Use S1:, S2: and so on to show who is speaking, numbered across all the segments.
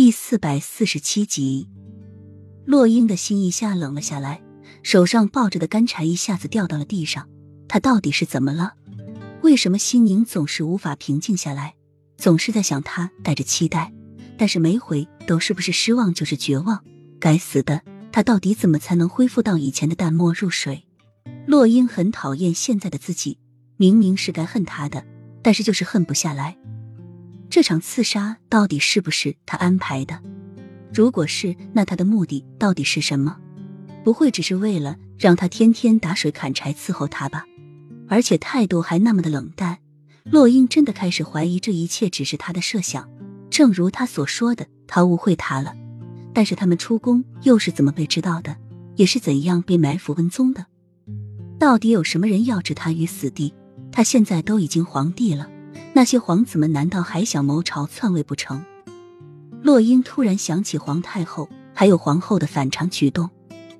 S1: 第四百四十七集，洛英的心一下冷了下来，手上抱着的干柴一下子掉到了地上。他到底是怎么了？为什么心宁总是无法平静下来？总是在想他，带着期待，但是每回都是不是失望就是绝望。该死的，他到底怎么才能恢复到以前的淡漠入水？洛英很讨厌现在的自己，明明是该恨他的，但是就是恨不下来。这场刺杀到底是不是他安排的？如果是，那他的目的到底是什么？不会只是为了让他天天打水砍柴伺候他吧？而且态度还那么的冷淡，洛英真的开始怀疑这一切只是他的设想。正如他所说的，他误会他了。但是他们出宫又是怎么被知道的？也是怎样被埋伏跟踪的？到底有什么人要置他于死地？他现在都已经皇帝了。那些皇子们难道还想谋朝篡位不成？洛英突然想起皇太后还有皇后的反常举动。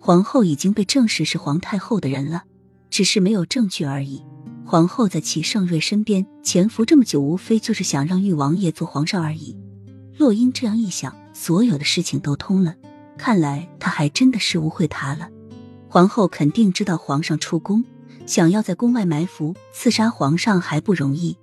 S1: 皇后已经被证实是皇太后的人了，只是没有证据而已。皇后在齐盛瑞身边潜伏这么久，无非就是想让玉王爷做皇上而已。洛英这样一想，所有的事情都通了。看来他还真的是误会他了。皇后肯定知道皇上出宫，想要在宫外埋伏刺杀皇上还不容易。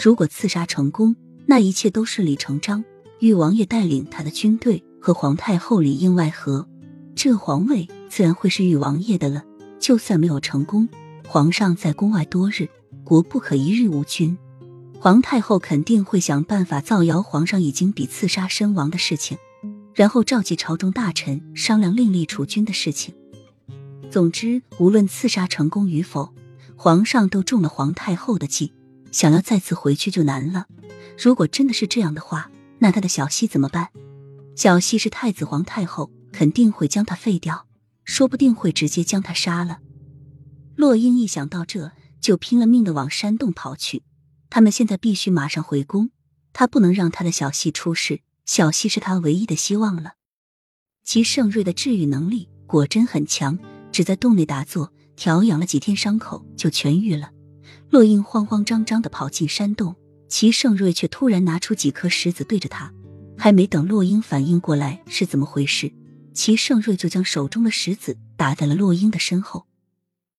S1: 如果刺杀成功，那一切都顺理成章。玉王爷带领他的军队和皇太后里应外合，这皇位自然会是玉王爷的了。就算没有成功，皇上在宫外多日，国不可一日无君。皇太后肯定会想办法造谣皇上已经比刺杀身亡的事情，然后召集朝中大臣商量另立储君的事情。总之，无论刺杀成功与否，皇上都中了皇太后的计。想要再次回去就难了。如果真的是这样的话，那他的小溪怎么办？小溪是太子皇太后，肯定会将他废掉，说不定会直接将他杀了。洛英一想到这就拼了命的往山洞跑去。他们现在必须马上回宫，他不能让他的小溪出事。小溪是他唯一的希望了。齐盛瑞的治愈能力果真很强，只在洞内打坐调养了几天，伤口就痊愈了。洛英慌慌张张的跑进山洞，齐盛瑞却突然拿出几颗石子对着他。还没等洛英反应过来是怎么回事，齐盛瑞就将手中的石子打在了洛英的身后。